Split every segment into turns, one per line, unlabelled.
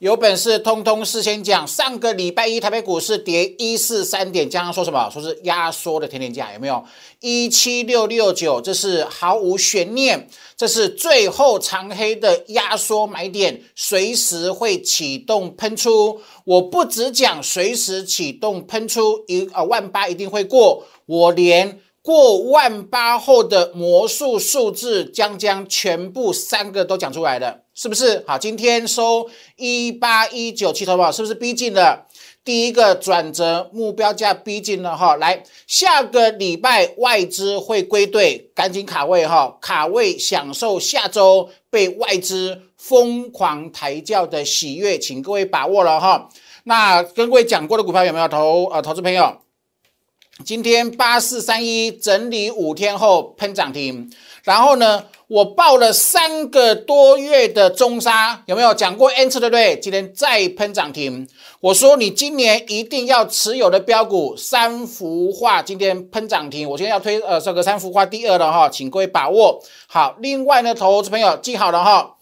有本事通通事先讲。上个礼拜一台北股市跌一四三点，刚刚说什么？说是压缩的甜甜价，有没有？一七六六九，这是毫无悬念，这是最后长黑的压缩买点，随时会启动喷出。我不只讲随时启动喷出，一呃万八一定会过，我连。过万八后的魔术数字将将全部三个都讲出来了，是不是？好，今天收一八一九七，头保是不是逼近了第一个转折目标价？逼近了哈，来下个礼拜外资会归队，赶紧卡位哈，卡位享受下周被外资疯狂抬轿的喜悦，请各位把握了哈。那跟各位讲过的股票有没有投？呃，投资朋友。今天八四三一整理五天后喷涨停，然后呢，我报了三个多月的中沙，有没有讲过 N 次对不对？今天再喷涨停，我说你今年一定要持有的标股三幅画，今天喷涨停，我今天要推呃这个三幅画第二了哈，请各位把握好。另外呢，投资朋友记好了哈，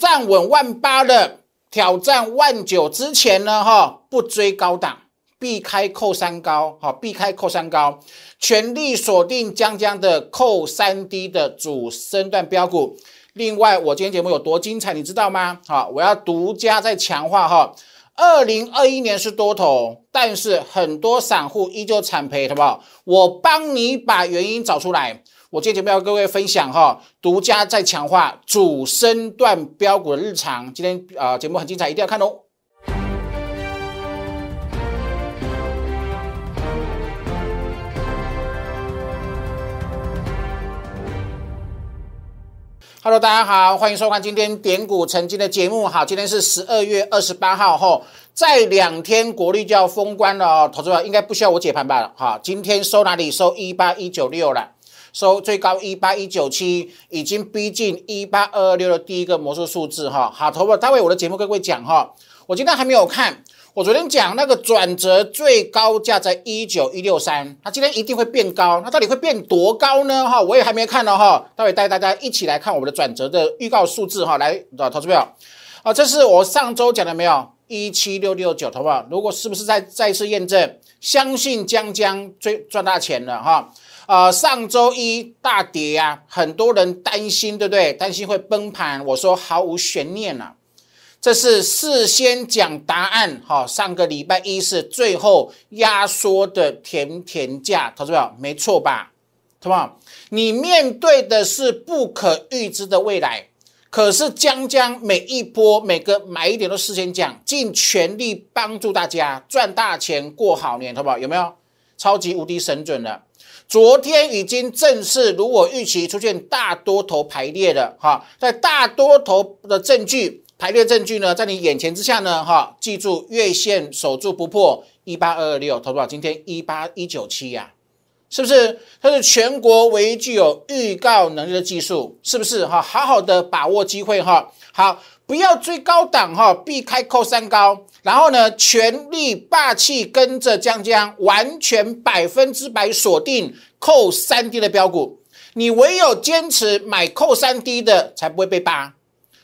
站稳万八的挑战万九之前呢哈，不追高档。避开扣三高，好，避开扣三高，全力锁定江江的扣三低的主升段标股。另外，我今天节目有多精彩，你知道吗？好，我要独家再强化哈。二零二一年是多头，但是很多散户依旧惨赔，好不好？我帮你把原因找出来。我今天节目要各位分享哈，独家再强化主升段标股的日常。今天啊，节目很精彩，一定要看哦。Hello，大家好，欢迎收看今天点股成金的节目。好，今天是十二月二十八号，后再两天国力就要封关了哦。投资者应该不需要我解盘吧？好，今天收哪里？收一八一九六了，收最高一八一九七，已经逼近一八二二六的第一个魔术数字哈。好，投资者待会我的节目跟各位讲哈，我今天还没有看。我昨天讲那个转折最高价在一九一六三，它今天一定会变高，它到底会变多高呢？哈，我也还没看到哈，待会带大家一起来看我们的转折的预告数字哈，来，投资票啊，这是我上周讲的没有？一七六六九，好不好？如果是不是再再次验证？相信将将最赚大钱了哈，呃，上周一大跌啊，很多人担心，对不对？担心会崩盘，我说毫无悬念了。这是事先讲答案，哈，上个礼拜一是最后压缩的甜甜价，投资表没错吧？对吧？你面对的是不可预知的未来，可是将将每一波每个买一点都事先讲，尽全力帮助大家赚大钱过好年，好不好？有没有？超级无敌神准了！昨天已经正式如我预期出现大多头排列了，哈，在大多头的证据。排列证据呢，在你眼前之下呢，哈，记住月线守住不破一八二二六，投多少？今天一八一九七呀，是不是？它是全国唯一具有预告能力的技术，是不是？哈，好好的把握机会哈，好，不要追高档哈，避开扣三高，然后呢，全力霸气跟着江江，完全百分之百锁定扣三低的标股，你唯有坚持买扣三低的，才不会被扒。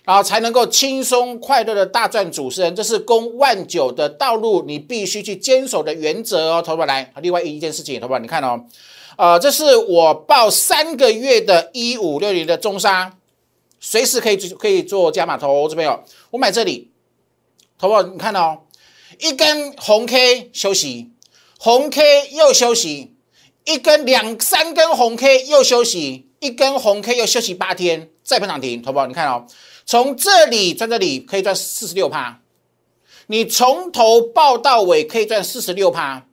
然后才能够轻松快乐的大赚主持人，这是攻万九的道路，你必须去坚守的原则哦。投资来，另外一件事情，投资你看哦，呃，这是我报三个月的一五六零的中沙，随时可以可以做加码投资朋友，我买这里，投资你看哦，一根红 K 休息，红 K 又休息，一根两三根红 K 又休息，一根红 K 又休息八天，再喷涨停，投资你看哦。从这里赚这里可以赚四十六趴，你从头报到尾可以赚四十六趴，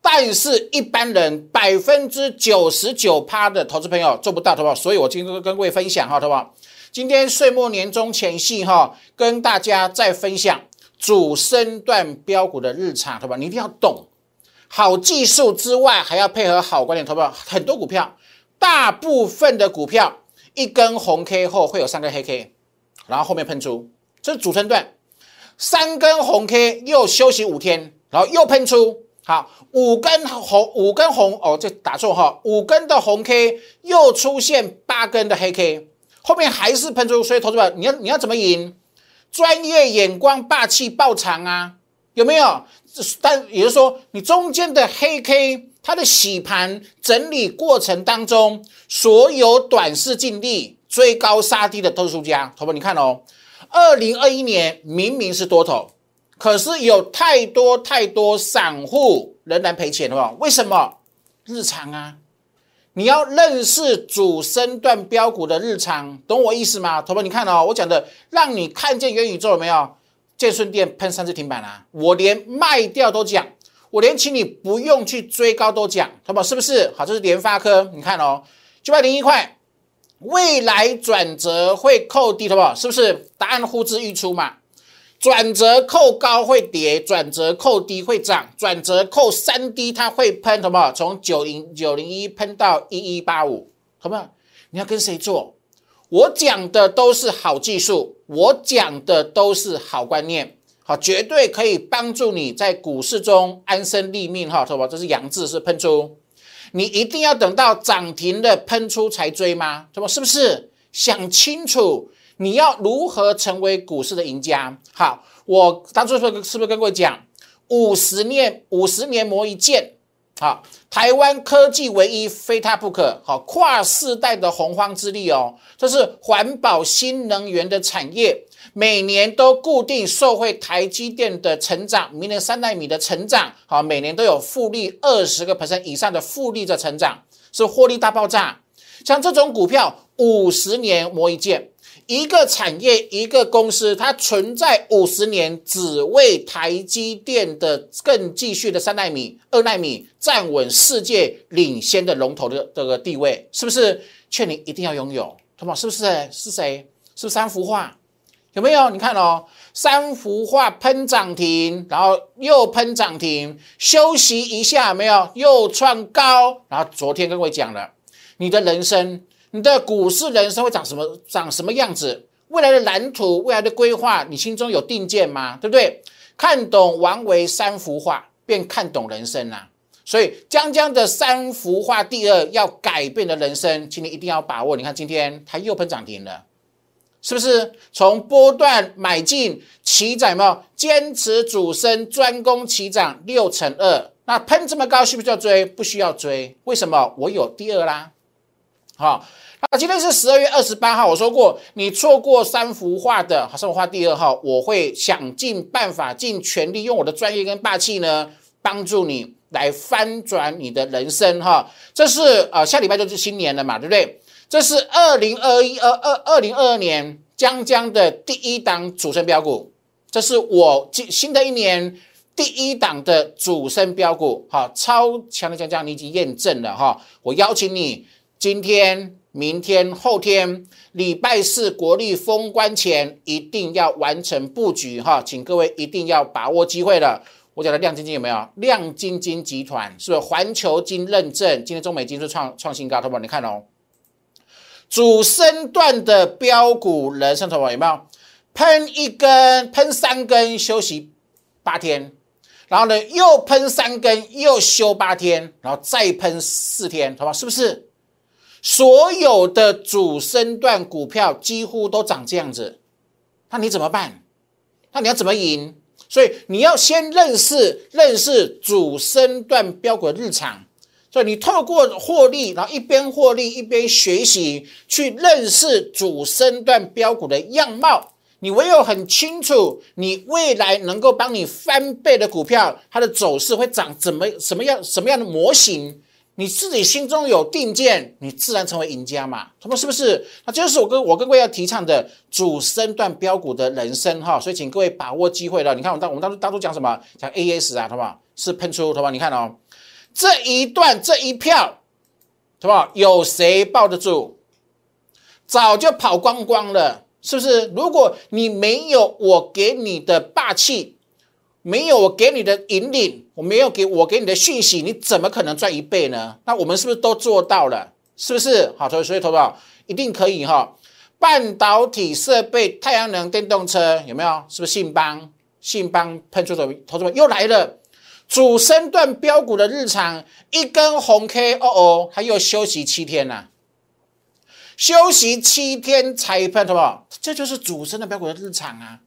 但是一般人百分之九十九趴的投资朋友做不到，好不？所以我今天跟各位分享哈，好不好？今天岁末年终前夕哈，跟大家再分享主升段标股的日常，好不？你一定要懂好技术之外，还要配合好观点，好不？很多股票，大部分的股票一根红 K 后会有三个黑 K。然后后面喷出，这是主升段，三根红 K 又休息五天，然后又喷出，好五根红五根红哦，这打错哈，五根的红 K 又出现八根的黑 K，后面还是喷出，所以投资者你要你要怎么赢？专业眼光、霸气爆场啊，有没有？但也就是说，你中间的黑 K，它的洗盘整理过程当中，所有短视尽力、追高杀低的都是输家。好不好？你看哦，二零二一年明明是多头，可是有太多太多散户仍然赔钱，好不好？为什么？日常啊，你要认识主升段标股的日常，懂我意思吗？好不好？你看哦，我讲的让你看见元宇宙了没有？建顺店喷三次停板啦，我连卖掉都讲，我连请你不用去追高都讲，好不好？是不是？好，这是联发科，你看哦，九百零一块，未来转折会扣低，好不好？是不是？答案呼之欲出嘛。转折扣高会跌，转折扣低会涨，转折扣三低它会喷，好不好？从九零九零一喷到一一八五，好不好？你要跟谁做？我讲的都是好技术，我讲的都是好观念，好，绝对可以帮助你在股市中安身立命，哈，好不好？这是阳字，是喷出，你一定要等到涨停的喷出才追吗？什么？是不是？想清楚，你要如何成为股市的赢家？好，我当初说是不是跟各位讲，五十年五十年磨一剑？好，台湾科技唯一，非它不可。好，跨世代的洪荒之力哦，这是环保新能源的产业，每年都固定受惠台积电的成长，明年三纳米的成长，好，每年都有复利二十个 percent 以上的复利的成长，是获利大爆炸。像这种股票，五十年磨一剑。一个产业，一个公司，它存在五十年，只为台积电的更继续的三纳米、二纳米站稳世界领先的龙头的这个地位，是不是？劝你一定要拥有，同吗？是不是？是谁？是三幅画？有没有？你看哦，三幅画喷涨停，然后又喷涨停，休息一下，没有？又创高，然后昨天跟各位讲了，你的人生。你的股市人生会长什么长什么样子？未来的蓝图、未来的规划，你心中有定见吗？对不对？看懂王维三幅画，便看懂人生啦。所以江江的三幅画，第二要改变的人生，请你一定要把握。你看今天它又喷涨停了，是不是？从波段买进起涨嘛，坚持主升，专攻起涨六成二，那喷这么高，需不需要追？不需要追，为什么？我有第二啦，好。那，今天是十二月二十八号，我说过，你错过三幅画的，好三幅画第二号，我会想尽办法、尽全力，用我的专业跟霸气呢，帮助你来翻转你的人生哈。这是呃，下礼拜就是新年了嘛，对不对？这是二零二一二二二零二二年江江的第一档主升标股，这是我新新的一年第一档的主升标股，哈，超强的江江，你已经验证了哈。我邀请你今天。明天、后天、礼拜四国历封关前，一定要完成布局哈，请各位一定要把握机会了。我讲的亮晶晶有没有？亮晶晶集团是不是环球金认证？今天中美金是创创新高，投保你看哦。主升段的标股人生投保有没有？喷一根、喷三根，休息八天，然后呢又喷三根，又休八天，然后再喷四天，好吧？是不是？所有的主升段股票几乎都长这样子，那你怎么办？那你要怎么赢？所以你要先认识认识主升段标股的日常，所以你透过获利，然后一边获利一边学习，去认识主升段标股的样貌。你唯有很清楚，你未来能够帮你翻倍的股票，它的走势会长怎么什么样什么样的模型？你自己心中有定见，你自然成为赢家嘛？他们是不是？那这就是我跟我跟各位要提倡的主升段标股的人生哈。所以请各位把握机会了。你看我当我们当初当初讲什么？讲 AS 啊，好不好？是喷出，好不好？你看哦，这一段这一票，好不好？有谁抱得住？早就跑光光了，是不是？如果你没有我给你的霸气。没有我给你的引领，我没有给我给你的讯息，你怎么可能赚一倍呢？那我们是不是都做到了？是不是？好，所以所以投保一定可以哈。半导体设备、太阳能电动车有没有？是不是信邦？信邦喷出头，投资们又来了。主升段标股的日常，一根红 K，哦哦，它又休息七天了，休息七天才喷，好不好？这就是主升的标股的日常啊。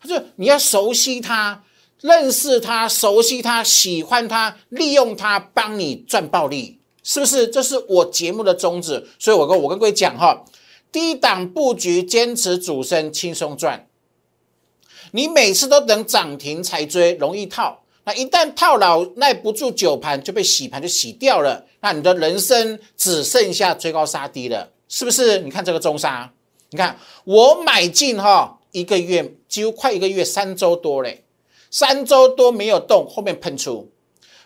他就你要熟悉它，认识它，熟悉它，喜欢它，利用它帮你赚暴利，是不是？这是我节目的宗旨。所以我跟我跟各位讲哈，低档布局，坚持主升，轻松赚。你每次都等涨停才追，容易套。一旦套牢，耐不住九盘就被洗盘就洗掉了。那你的人生只剩下追高杀低了，是不是？你看这个中沙，你看我买进哈，一个月几乎快一个月，三周多嘞，三周多没有动，后面喷出，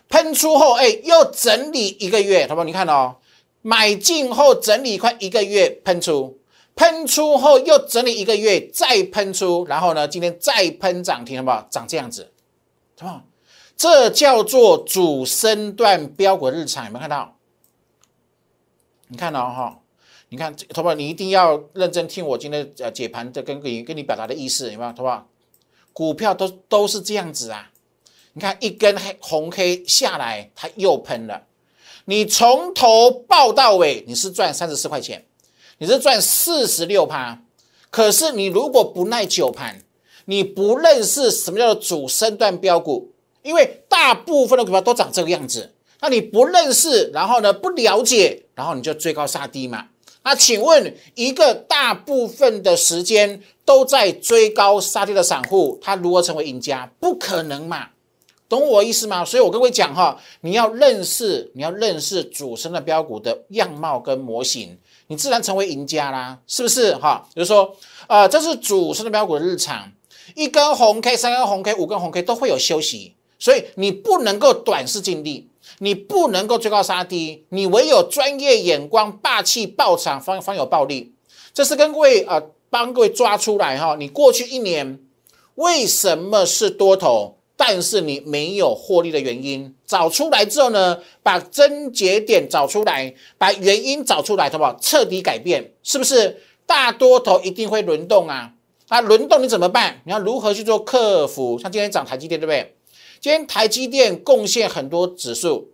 喷出后哎又整理一个月，好不好？你看哦，买进后整理快一个月，喷出。喷出后又整理一个月，再喷出，然后呢，今天再喷涨停，好不好？长这样子，好不好？这叫做主升段标股日常，有没有看到？你看到哈？你看，好不好？你一定要认真听我今天呃解盘的跟跟跟你表达的意思，有没有？好不好？股票都都是这样子啊！你看一根黑红黑下来，它又喷了，你从头报到尾，你是赚三十四块钱。你是赚四十六趴，可是你如果不耐久盘，你不认识什么叫做主升段标股，因为大部分的股票都长这个样子，那你不认识，然后呢不了解，然后你就追高杀低嘛？那请问一个大部分的时间都在追高杀低的散户，他如何成为赢家？不可能嘛？懂我意思吗？所以我跟各位讲哈，你要认识，你要认识主升的标股的样貌跟模型。你自然成为赢家啦，是不是哈？比如说，呃，这是主升的标股的日常，一根红 K、三根红 K、五根红 K 都会有休息，所以你不能够短视尽力，你不能够追高杀低，你唯有专业眼光、霸气爆场方方有暴利。这是跟各位呃帮各位抓出来哈，你过去一年为什么是多头？但是你没有获利的原因找出来之后呢，把症结点找出来，把原因找出来，好不好？彻底改变，是不是？大多头一定会轮动啊，那轮动你怎么办？你要如何去做克服？像今天涨台积电，对不对？今天台积电贡献很多指数，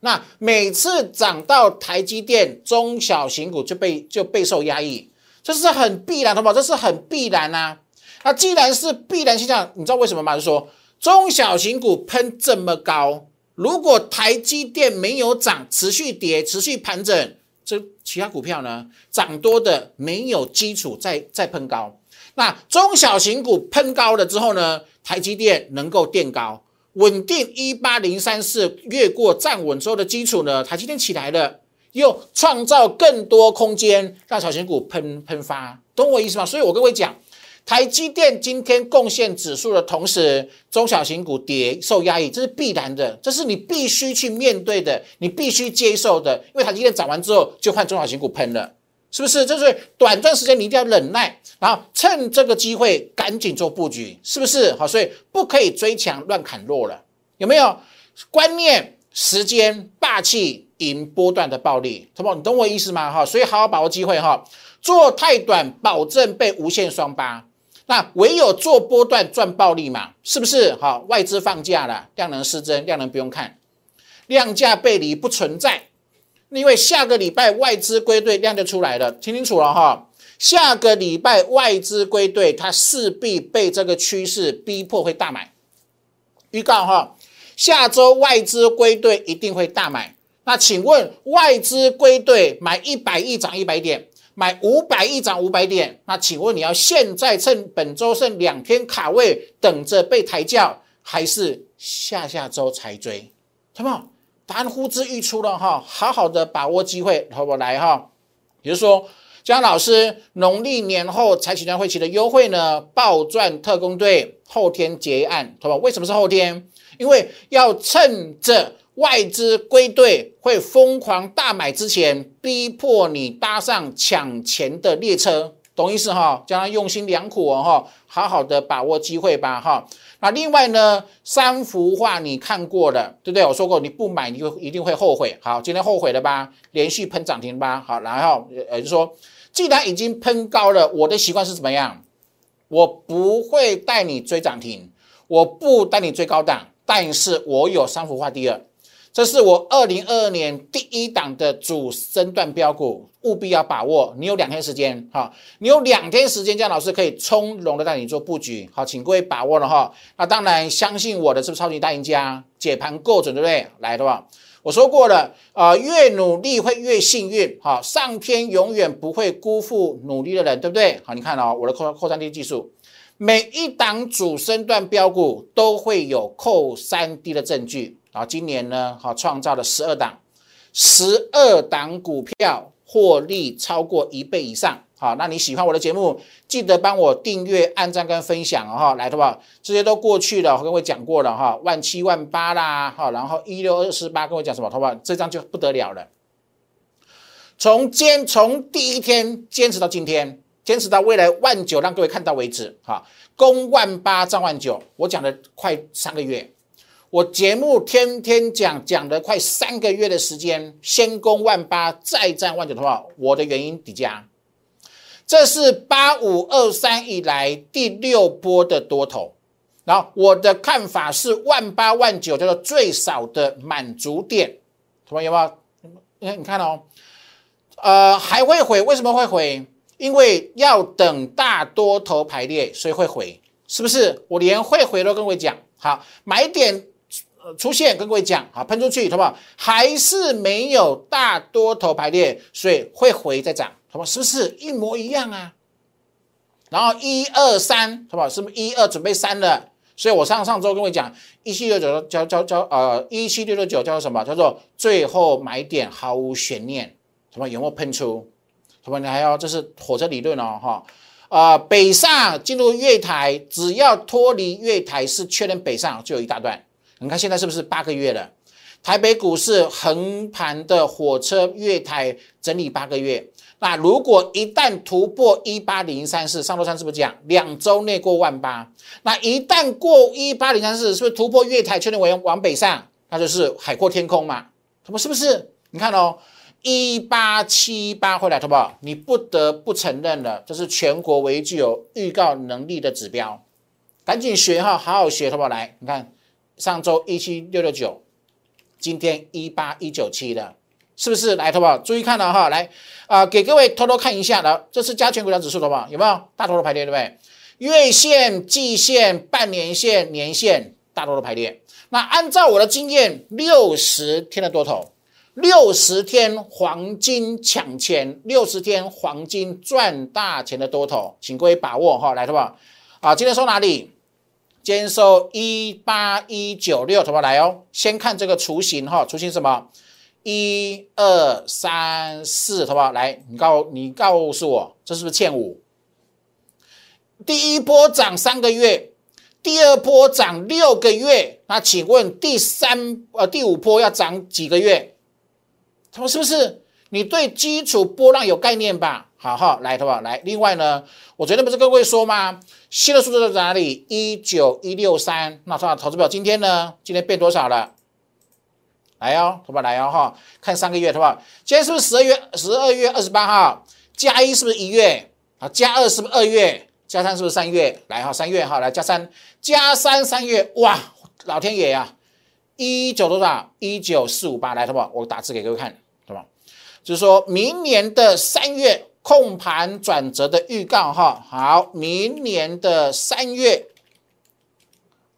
那每次涨到台积电，中小型股就被就备受压抑，这是很必然，好不好？这是很必然呐。那既然是必然现象，你知道为什么吗？就说。中小型股喷这么高，如果台积电没有涨，持续跌，持续盘整，这其他股票呢？涨多的没有基础，再再喷高。那中小型股喷高了之后呢？台积电能够垫高，稳定一八零三四，越过站稳之后的基础呢？台积电起来了，又创造更多空间，让小型股喷喷发，懂我意思吗？所以我跟各位讲。台积电今天贡献指数的同时，中小型股跌受压抑，这是必然的，这是你必须去面对的，你必须接受的。因为台积电涨完之后，就换中小型股喷了，是不是？就是短暂时间你一定要忍耐，然后趁这个机会赶紧做布局，是不是？好，所以不可以追强乱砍弱了，有没有？观念、时间、霸气赢波段的暴利，同不？你懂我意思吗？哈，所以好好把握机会哈，做太短，保证被无限双八。那唯有做波段赚暴利嘛，是不是？好，外资放假了，量能失真，量能不用看，量价背离不存在，因为下个礼拜外资归队，量就出来了，听清楚了哈。下个礼拜外资归队，它势必被这个趋势逼迫会大买。预告哈，下周外资归队一定会大买。那请问外资归队买一百亿涨一百点？买五百亿涨五百点，那请问你要现在趁本周剩两天卡位等着被抬轿，还是下下周才追？好不好？答案呼之欲出了哈，好好的把握机会，好不？来哈，也就是说江老师农历年后财企团会期的优惠呢，暴赚特工队后天结案，好吧？为什么是后天？因为要趁着。外资归队会疯狂大买之前，逼迫你搭上抢钱的列车，懂意思哈？将他用心良苦哦哈，好好的把握机会吧哈。那另外呢，三幅画你看过了，对不对？我说过你不买你就一定会后悔。好，今天后悔了吧？连续喷涨停吧？好，然后呃就说，既然已经喷高了，我的习惯是怎么样？我不会带你追涨停，我不带你追高档，但是我有三幅画第二。这是我二零二二年第一档的主升段标股，务必要把握。你有两天时间，哈，你有两天时间，这样老师可以从容的带你做布局，好，请各位把握了哈。那当然，相信我的是不是超级大赢家？解盘够准，对不对？来的吧。我说过了，啊，越努力会越幸运，好，上天永远不会辜负努力的人，对不对？好，你看哦，我的扣扣三 D 技术，每一档主升段标股都会有扣三 D 的证据。然后今年呢，好创造了十二档，十二档股票获利超过一倍以上。好，那你喜欢我的节目，记得帮我订阅、按赞跟分享哦哈。来，好不好？这些都过去了，我跟我讲过了哈，万七万八啦，哈，然后一六二四八跟我讲什么，好不好？这张就不得了了。从坚从第一天坚持到今天，坚持到未来万九，让各位看到为止。哈，攻万八，涨万九，我讲了快三个月。我节目天天讲，讲了快三个月的时间，先攻万八，再战万九的话，我的原因底加，这是八五二三以来第六波的多头，然后我的看法是万八万九叫做最少的满足点，同学有没有？你看，你看哦，呃，还会回？为什么会回？因为要等大多头排列，所以会回，是不是？我连会回都跟我讲，好，买点。出现跟各位讲，好喷出去，好不好？还是没有大多头排列，所以会回再涨，好不好？是不是一模一样啊？然后一二三，好不好？是不是一二准备三了？所以我上上周跟各位讲，一七六九叫叫叫呃一七六六九叫做什么？叫做最后买点毫无悬念，什么有没有喷出？什么你还要这是火车理论哦，哈啊北上进入月台，只要脱离月台是确认北上，就有一大段。你看现在是不是八个月了？台北股市横盘的火车月台整理八个月，那如果一旦突破一八零三四，上周三是不是讲两周内过万八？那一旦过一八零三四，是不是突破月台确认往往北上？那就是海阔天空嘛？他们是不是？你看哦，一八七八回来，好不好？你不得不承认了，这是全国唯一具有预告能力的指标，赶紧学哈，好好学，好不好？来，你看。上周一七六六九，今天一八一九七的，是不是来，好不好？注意看了哈，来啊，给各位偷偷看一下的，这是加权股价指数，好不好？有没有大头的排列，对不对？月线、季线、半年线、年线，大多的排列。那按照我的经验，六十天的多头，六十天黄金抢钱，六十天黄金赚大钱的多头，请各位把握哈，来，好不好？啊，今天收哪里？今天收一八一九六，怎么来哦？先看这个雏形哈，雏形什么？一二三四，好不好？来，你告你告诉我，这是不是欠五？第一波涨三个月，第二波涨六个月，那请问第三呃第五波要涨几个月？他说是不是？你对基础波浪有概念吧？好好来，好不好？来，另外呢，我昨天不是跟各位说吗？新的数字在哪里？一九一六三。那说投资表今天呢？今天变多少了？来哦，好不好？来哦哈，看三个月，好不好？今天是不是十二月？十二月二十八号加一是不是一月？啊，加二是不是二月？加三是不是三月？来哈，三月哈，来加三，加三三月，哇，老天爷呀！一九多少？一九四五八，来，好不好？我打字给各位看，好不好？就是说明年的三月。控盘转折的预告哈，好，明年的三月，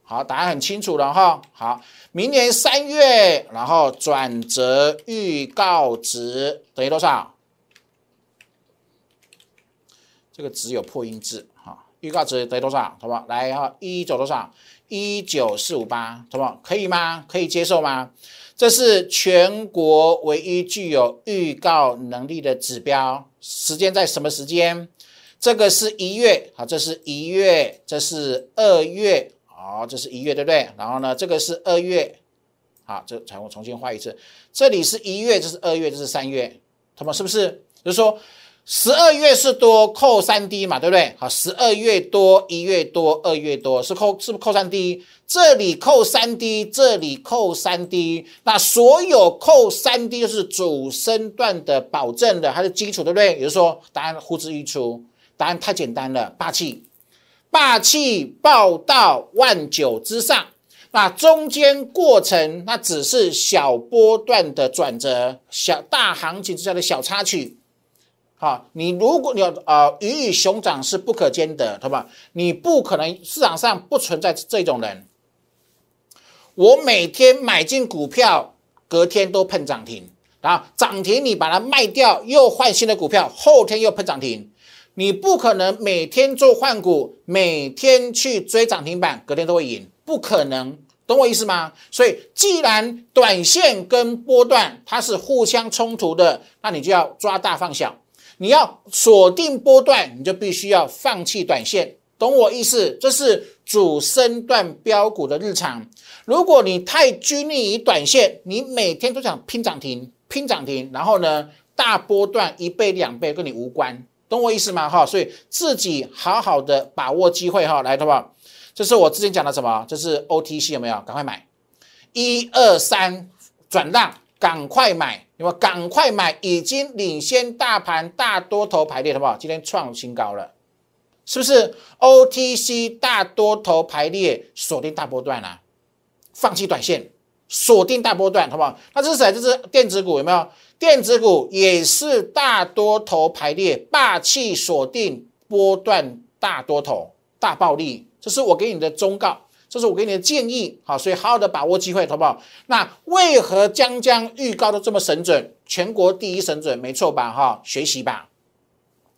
好，答案很清楚了哈，好，明年三月，然后转折预告值等于多少？这个只有破音字哈，预告值等于多少？好不好？来哈，一九多少？一九四五八，好不好？可以吗？可以接受吗？这是全国唯一具有预告能力的指标，时间在什么时间？这个是一月，好，这是一月，这是二月，好，这是一月，对不对？然后呢，这个是二月，好，这才我重新画一次，这里是一月，这是二月，这是三月，他们是不是？就是说。十二月是多扣三 D 嘛，对不对？好，十二月多，一月多，二月多是扣，是不是扣三 D？这里扣三 D，这里扣三 D，那所有扣三 D 就是主升段的保证的，它是基础，对不对？也就是说，答案呼之欲出，答案太简单了，霸气，霸气报到万九之上。那中间过程那只是小波段的转折，小大行情之下的小插曲。好，你如果你要呃鱼与熊掌是不可兼得，好吧？你不可能市场上不存在这种人。我每天买进股票，隔天都碰涨停，然后涨停你把它卖掉，又换新的股票，后天又碰涨停。你不可能每天做换股，每天去追涨停板，隔天都会赢，不可能，懂我意思吗？所以，既然短线跟波段它是互相冲突的，那你就要抓大放小。你要锁定波段，你就必须要放弃短线，懂我意思？这是主升段标股的日常。如果你太拘泥于短线，你每天都想拼涨停、拼涨停，然后呢，大波段一倍、两倍跟你无关。懂我意思吗？哈，所以自己好好的把握机会哈，来，好不好？这是我之前讲的什么？这是 OTC 有没有？赶快买，一二三转让，赶快买，有没有？赶快买，已经领先大盘大多头排列，好不好？今天创新高了，是不是？OTC 大多头排列，锁定大波段啊，放弃短线，锁定大波段，好不好？那这是谁？这是电子股，有没有？电子股也是大多头排列，霸气锁定波段大多头大暴利，这是我给你的忠告，这是我给你的建议，好，所以好好的把握机会，好不好？那为何将将预告的这么神准？全国第一神准，没错吧？哈，学习吧。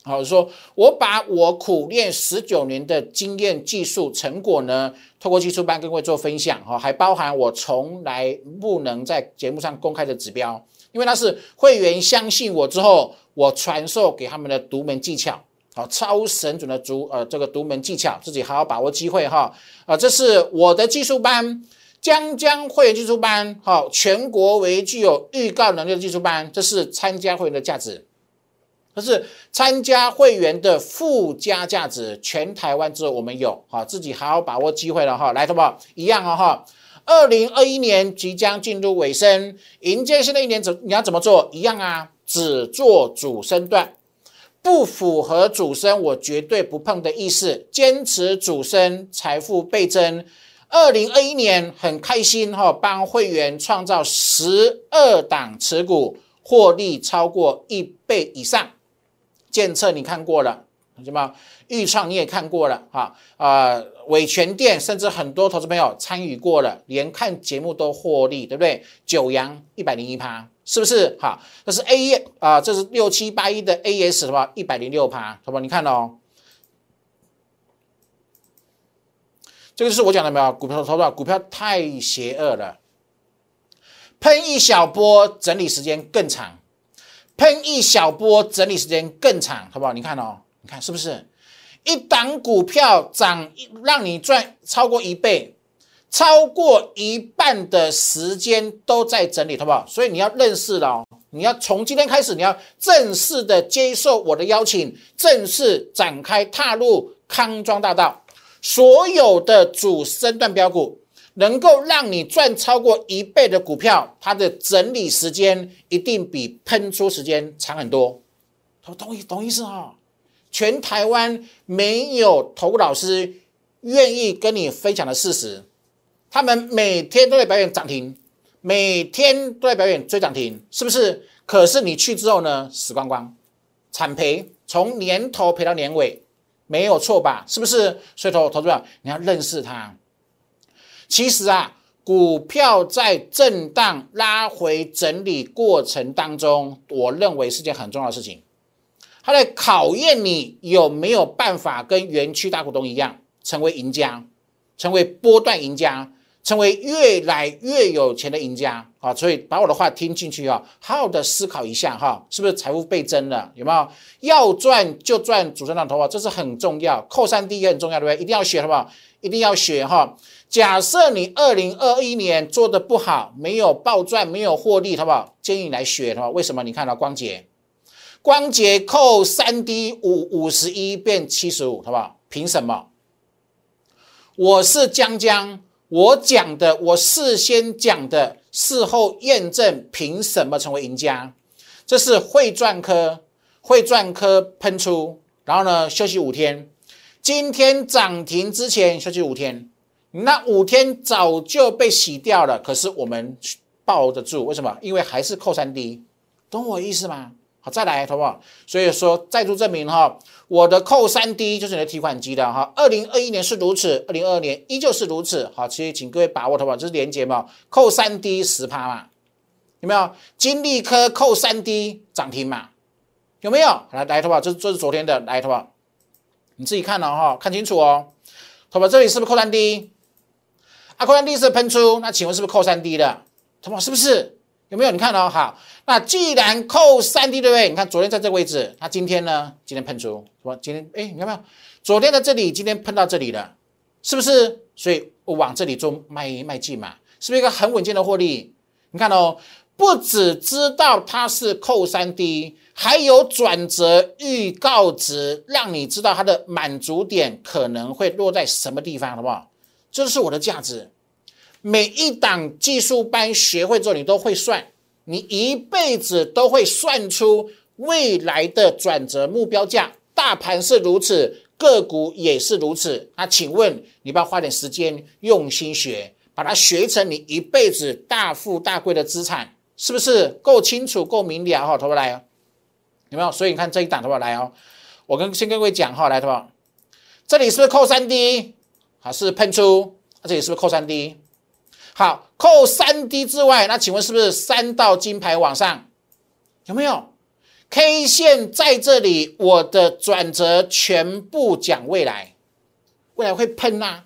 好，说我把我苦练十九年的经验、技术成果呢，透过技术班跟各位做分享，哈，还包含我从来不能在节目上公开的指标。因为那是会员相信我之后，我传授给他们的独门技巧，好超神准的独呃这个独门技巧，自己好好把握机会哈啊，这是我的技术班，江江会员技术班，好全国唯一具有预告能力的技术班，这是参加会员的价值，这是参加会员的附加价值，全台湾只有我们有，好自己好好把握机会了哈，来，好不好？一样哦哈。二零二一年即将进入尾声，迎接新的一年怎你要怎么做？一样啊，只做主升段，不符合主升我绝对不碰的意思，坚持主升，财富倍增。二零二一年很开心哈，帮会员创造十二档持股获利超过一倍以上，建测你看过了，什么？预创你也看过了哈啊，伟全店甚至很多投资朋友参与过了，连看节目都获利，对不对？九阳一百零一趴，是不是？哈，这是 A 啊，这是六七八一的 AS 的话，一百零六趴，好不好？你看哦，这个是我讲的没有？股票投资股票太邪恶了，喷一小波整理时间更长，喷一小波整理时间更长，好不好？你看哦，你看是不是？一档股票涨，让你赚超过一倍，超过一半的时间都在整理，好不好？所以你要认识了，你要从今天开始，你要正式的接受我的邀请，正式展开踏入康庄大道。所有的主升段标股，能够让你赚超过一倍的股票，它的整理时间一定比喷出时间长很多。懂意懂意思哈？全台湾没有投顾老师愿意跟你分享的事实，他们每天都在表演涨停，每天都在表演追涨停，是不是？可是你去之后呢，死光光，惨赔，从年头赔到年尾，没有错吧？是不是？所以投投资者你要认识它。其实啊，股票在震荡拉回整理过程当中，我认为是件很重要的事情。它在考验你有没有办法跟园区大股东一样，成为赢家，成为波段赢家，成为越来越有钱的赢家啊！所以把我的话听进去啊，好好的思考一下哈，是不是财富倍增了？有没有？要赚就赚主升浪头啊，这是很重要。扣三 D 也很重要，对不对？一定要学，好不好？一定要学哈。假设你二零二一年做的不好，没有暴赚，没有获利，好不好？建议你来学，好不好？为什么？你看到光洁。光捷扣三 D 五五十一变七十五，好不好？凭什么？我是江江，我讲的，我事先讲的，事后验证，凭什么成为赢家？这是会赚科，会赚科喷出，然后呢，休息五天。今天涨停之前休息五天，那五天早就被洗掉了，可是我们抱得住，为什么？因为还是扣三 D，懂我意思吗？好，再来，好不好？所以说再度证明哈，我的扣三 D 就是你的提款机的哈。二零二一年是如此，二零二二年依旧是如此。好，其实请各位把握，好不好？这是连接嘛，扣三 D 十趴嘛，有没有？金利科扣三 D 涨停嘛？有没有？来来，好不好？这这是昨天的，来，好不好？你自己看了哈，看清楚哦。好吧，这里是不是扣三 D？啊，扣三 D 是喷出，那请问是不是扣三 D 的？好不是不是？有没有？你看哦，好，那既然扣三 D 对不对？你看昨天在这个位置，它今天呢？今天喷出，什么？今天哎，你看没有？昨天在这里，今天喷到这里了，是不是？所以我往这里做卖卖进嘛，是不是？一个很稳健的获利？你看哦，不只知道它是扣三 D。还有转折预告值，让你知道它的满足点可能会落在什么地方，好不好？这是我的价值。每一档技术班学会之后，你都会算，你一辈子都会算出未来的转折目标价。大盘是如此，个股也是如此。那请问，你不要花点时间用心学，把它学成你一辈子大富大贵的资产，是不是够清楚、够明了？哈，投不来。有没有？所以你看这一档的话来哦，我跟先跟各位讲哈，来的话，这里是不是扣三 D？好，是喷出，这里是不是扣三 D？好，扣三 D 之外，那请问是不是三道金牌往上？有没有？K 线在这里，我的转折全部讲未来，未来会喷呐，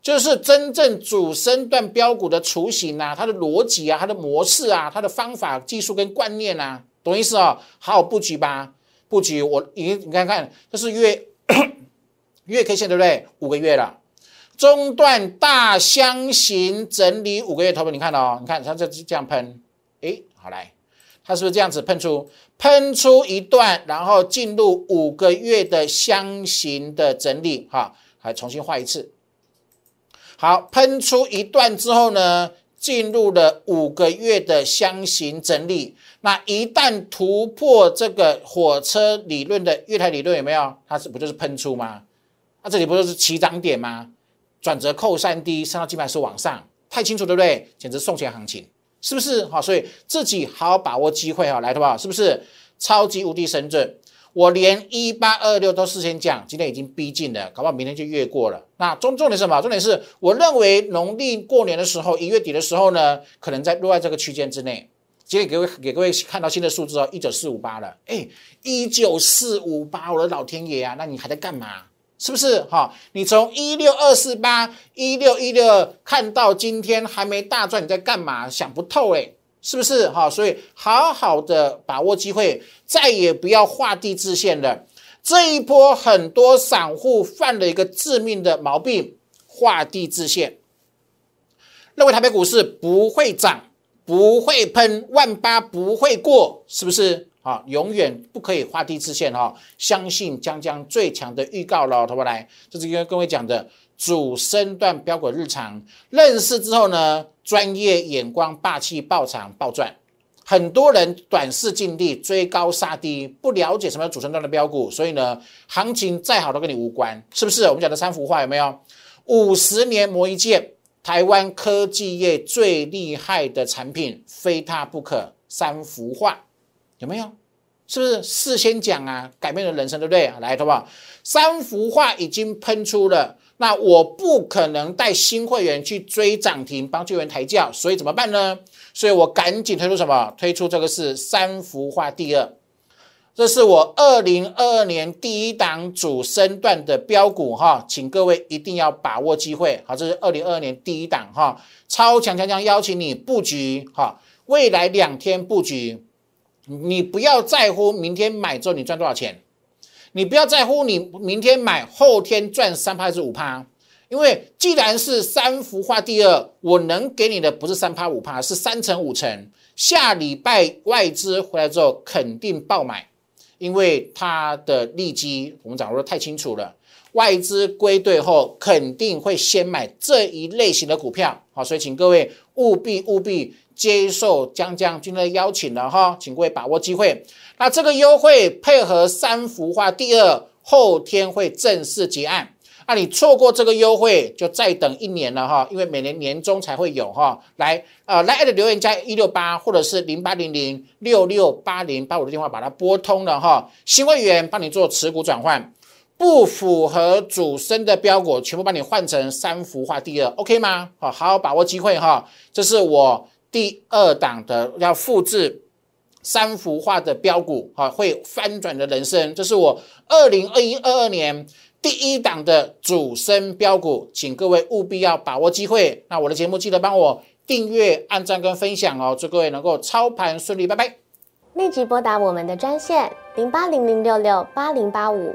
就是真正主升段标股的雏形啊，它的逻辑啊，它的模式啊，它的方法、技术跟观念啊。懂意思哦？好好布局吧，布局我你你看看，这是月 月 K 线对不对？五个月了，中段大箱型整理五个月头部，你看哦，你看它这这样喷，诶，好来，它是不是这样子喷出？喷出一段，然后进入五个月的箱型的整理，哈，还重新画一次。好，喷出一段之后呢？进入了五个月的箱型整理，那一旦突破这个火车理论的月台理论有没有？它是不就是喷出吗？那这里不就是起涨点吗？转折扣三 D，升到基本上是往上，太清楚对不对？简直送钱行情，是不是？好，所以自己好好把握机会哈，来的话是不是超级无敌神准？我连一八二六都事先讲，今天已经逼近了，搞不好明天就越过了。那重重点是什么？重点是我认为农历过年的时候，一月底的时候呢，可能在落在这个区间之内。今天给位给各位看到新的数字哦，一九四五八了。哎，一九四五八，我的老天爷啊！那你还在干嘛？是不是？哈，你从一六二四八、一六一六看到今天还没大赚，你在干嘛？想不透哎。是不是哈？所以好好的把握机会，再也不要画地自限了。这一波很多散户犯了一个致命的毛病，画地自限，认为台北股市不会涨、不会喷，万八不会过，是不是？好，永远不可以画地自限哈！相信将将最强的预告了，投不来，这是跟各位讲的。主升段标股日常认识之后呢，专业眼光霸气爆场爆赚，很多人短视尽力追高杀低，不了解什么主升段的标股，所以呢，行情再好都跟你无关，是不是？我们讲的三幅画有没有？五十年磨一剑，台湾科技业最厉害的产品，非它不可。三幅画有没有？是不是事先讲啊？改变了人生，对不对？来，好不好？三幅画已经喷出了。那我不可能带新会员去追涨停，帮会员抬轿，所以怎么办呢？所以我赶紧推出什么？推出这个是三幅画第二，这是我二零二二年第一档主升段的标股哈，请各位一定要把握机会。好，这是二零二二年第一档哈，超强强强邀请你布局哈，未来两天布局，你不要在乎明天买之后你赚多少钱。你不要在乎你明天买后天赚三趴还是五趴，因为既然是三幅画第二，我能给你的不是三趴五趴，是三成五成。下礼拜外资回来之后肯定爆买，因为它的利基我们掌握的太清楚了。外资归队后肯定会先买这一类型的股票，好，所以请各位务必务必接受江江军的邀请了哈，请各位把握机会。那这个优惠配合三幅画第二后天会正式结案，啊，你错过这个优惠，就再等一年了哈，因为每年年终才会有哈。来，呃，来的留言加一六八，或者是零八零零六六八零，把我的电话把它拨通了哈。新会员帮你做持股转换，不符合主升的标股，全部帮你换成三幅画第二，OK 吗？好，好好把握机会哈。这是我第二档的要复制三幅画的标股，哈，会翻转的人生。这是我二零二一二二年。第一档的主升标股，请各位务必要把握机会。那我的节目记得帮我订阅、按赞跟分享哦，祝各位能够操盘顺利，拜拜。
立即拨打我们的专线零八零零六六八零八五